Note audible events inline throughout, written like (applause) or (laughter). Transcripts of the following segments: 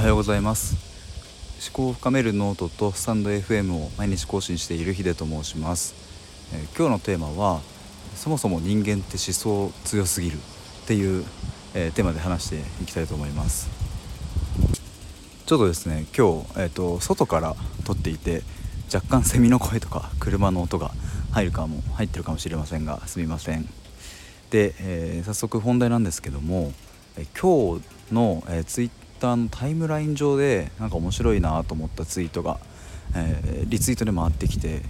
はようございます。思考を深めるノートとスタンド FM を毎日更新しているヒデと申します、えー、今日のテーマはそもそも人間って思想強すぎるっていう、えー、テーマで話していきたいと思います。ちょっとですね今日、えーと、外から撮っていて若干セミの声とか車の音が入るかも入ってるかもしれませんがすみません。で、えー、早速本題なんですけども、え今日の、えー、ツイッターのタイムライン上でなんか面白いなと思ったツイートが、えー、リツイートで回ってきて、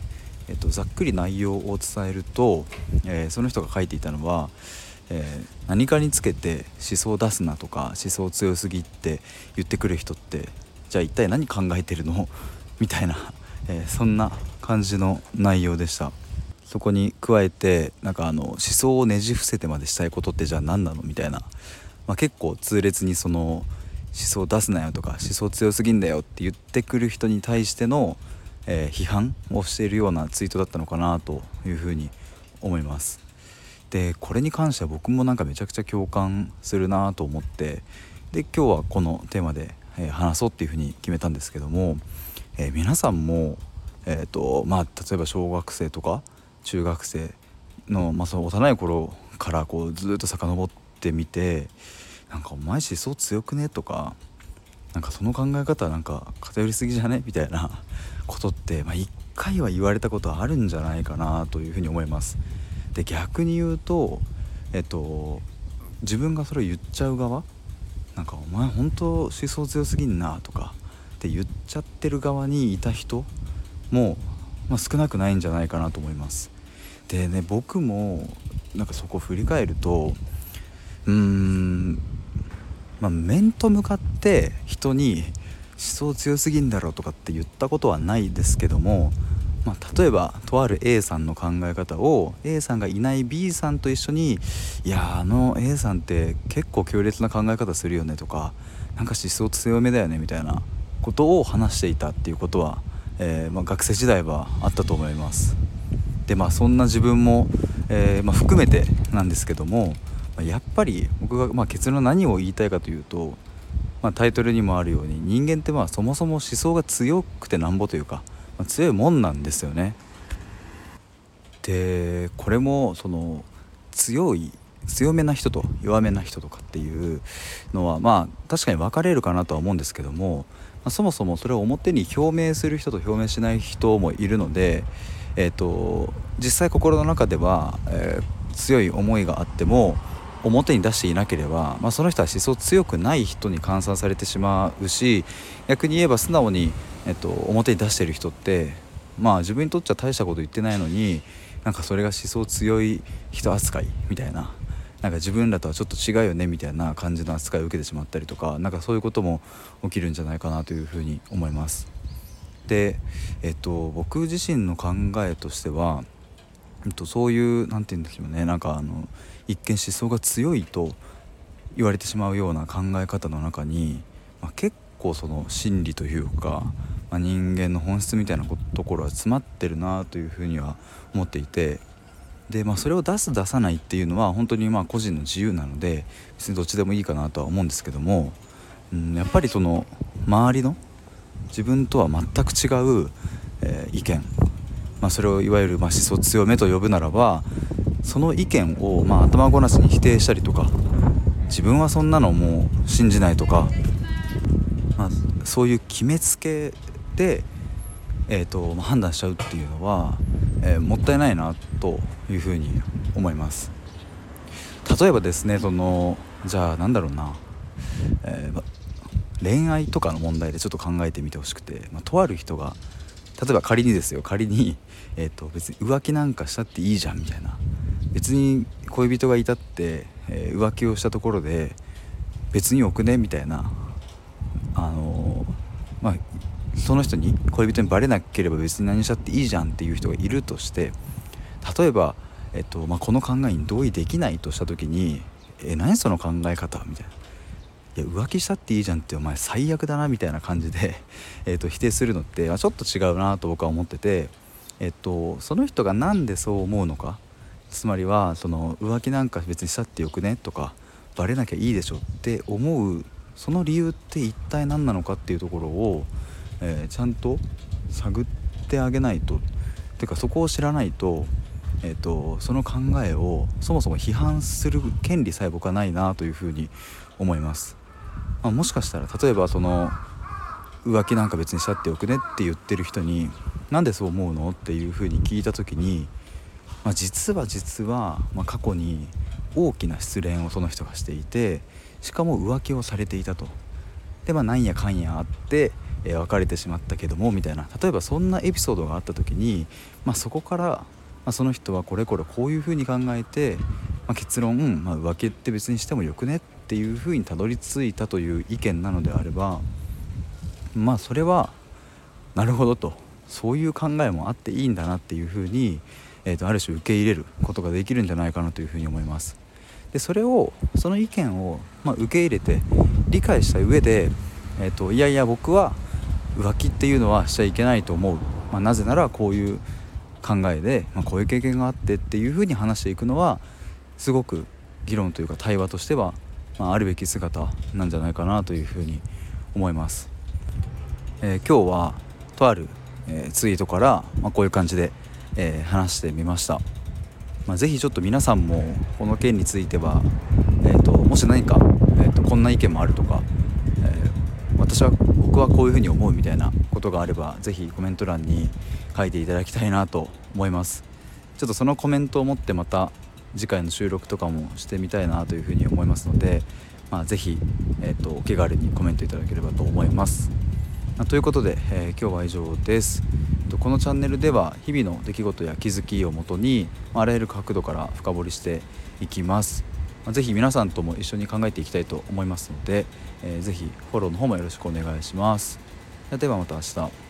えーと、ざっくり内容を伝えると、えー、その人が書いていたのは、えー、何かにつけて思想出すなとか思想強すぎって言ってくる人ってじゃあ一体何考えてるの？(laughs) みたいな、えそんな感じの内容でした。そこに加えてなんかあの思想をねじ伏せてまでしたいことってじゃあ何なの？みたいな、まあ、結構痛烈にその思想出すなよとか思想強すぎんだよって言ってくる人に対しての、えー、批判をしているようなツイートだったのかなというふうに思います。でこれに関しては僕もなんかめちゃくちゃ共感するなと思ってで今日はこのテーマで、えー、話そうっていうふうに決めたんですけども、えー、皆さんもえーとまあ、例えば小学生とか中学生の,、まあその幼い頃からこうずっと遡ってみてなんかお前思想強くね？とかなんかその考え方なんか偏りすぎじゃね？みたいな (laughs) ことってまあ、回は言われたことあるんじゃないかなというふうに思います。で逆に言うとえっと自分がそれを言っちゃう側なんか「お前本当思想強すぎんな」とかって言っちゃってる側にいた人も、まあ、少なくないんじゃないかなと思います。でね僕もなんかそこを振り返るとうーんまあ、面と向かって人に思想強すぎんだろうとかって言ったことはないですけども、まあ、例えばとある A さんの考え方を A さんがいない B さんと一緒に「いやあの A さんって結構強烈な考え方するよね」とか「なんか思想強めだよね」みたいなことを話していたっていうことは、えー、まあ、学生時代はあったと思います。でまあそんな自分も、えー、まあ、含めてなんですけどもやっぱり僕がま結論何を言いたいかというと、まあ、タイトルにもあるように人間ってまあそもそも思想が強くてなんぼというか、まあ、強いもんなんですよね。でこれもその強い強めな人と弱めな人とかっていうのはまあ確かに分かれるかなとは思うんですけども、まあ、そもそもそれを表に表明する人と表明しない人もいるので、えーと、実際心の中では、えー、強い思いがあっても表に出していなければ、まあ、その人は思想強くない人に換算されてしまうし逆に言えば素直に、えっと、表に出してる人ってまあ自分にとっちゃ大したこと言ってないのになんかそれが思想強い人扱いみたいななんか自分らとはちょっと違うよねみたいな感じの扱いを受けてしまったりとか何かそういうことも起きるんじゃないかなというふうに思います。で、えっと、僕自身の考えとしては、と、そういう何て言うんですよね。なんかあの一見思想が強いと言われてしまうような考え方の中に、まあ、結構その心理というか、まあ、人間の本質みたいなところは詰まってるなというふうには思っていてで、まあ、それを出す出さないっていうのは本当にまあ個人の自由なので別にどっちでもいいかなとは思うんですけども、うん、やっぱりその周りの自分とは全く違う、えー、意見、まあ、それをいわゆるまあ思想強めと呼ぶならばその意見を、まあ、頭ごなしに否定したりとか自分はそんなのもう信じないとか、まあ、そういう決めつけで、えーとま、判断しちゃうっていうのは、えー、もったいないなというふうに思います。例えばですねそのじゃあなんだろうな、えー、恋愛とかの問題でちょっと考えてみてほしくて、まあ、とある人が例えば仮にですよ仮に、えーと別に浮気なんかしたっていいじゃんみたいな別に恋人がいたって、えー、浮気をしたところで別によくねみたいなあのー、まあその人に恋人にバレなければ別に何したっていいじゃんっていう人がいるとして例えば、えっとまあ、この考えに同意できないとした時に「え何その考え方?」みたいな。いや浮気したっていいじゃんってお前最悪だなみたいな感じで、(laughs) え、と否定するのって、あ、ちょっと違うなと僕は思ってて、えっと、その人が何でそう思うのかつまりはその浮気なんか別にしたってよくねとかバレなきゃいいでしょって思うその理由って一体何なのかっていうところを、えー、ちゃんと探ってあげないと。ってかそこを知らないと,、えーと、その考えをそもそも批判する権利さえ僕はないなというふうに思います、まあ、もしかしたら例えばその浮気なんか別にしちゃってよくねって言ってる人になんでそう思うのっていうふうに聞いた時に、まあ、実は実は、まあ、過去に大きな失恋をその人がしていてしかも浮気をされていたと。でまあなんやかんやあって、えー、別れてしまったけどもみたいな。例えばそんなエピソードがあった時に、まあ、そこから、まあ、その人はこれこれこういうふうに考えて、まあ、結論、まあ、浮気って別にしてもよくねっていうふうにたどり着いたという意見なのであればまあそれはなるほどとそういう考えもあっていいんだなっていうふうに、えー、とある種受け入れることができるんじゃないかなというふうに思います。でそれをその意見を、まあ、受け入れて理解した上で、えーと、いやいや僕は浮気っていうのはしちゃいけないと思う、まあ、なぜならこういう考えで、まあ、こういう経験があってっていうふうに話していくのはすごく議論というか対話としては、まあ、あるべき姿なんじゃないかなというふうに思います。えー、今日はとある、えー、ツイートから、まあ、こういう感じで、えー、話してみました。まあ、ぜひちょっと皆さんもこの件については、えーと、もし何か、えーと、こんな意見もあるとか、え、私は僕はこういうふうに思うみたいなことがあればぜひコメント欄に書いていただきたいなと思いますちょっとそのコメントを持ってまた次回の収録とかもしてみたいなというふうに思いますので、まあ、ぜひ、えーとお気軽にコメントいただければと思います。まということで、えー、今日は以上です。このチャンネルでは日々の出来事や気づきをもとにあらゆる角度から深掘りしていきます。是非皆さんとも一緒に考えていきたいと思いますので、えー、ぜひフォローの方もよろしくお願いします。ではまた明日。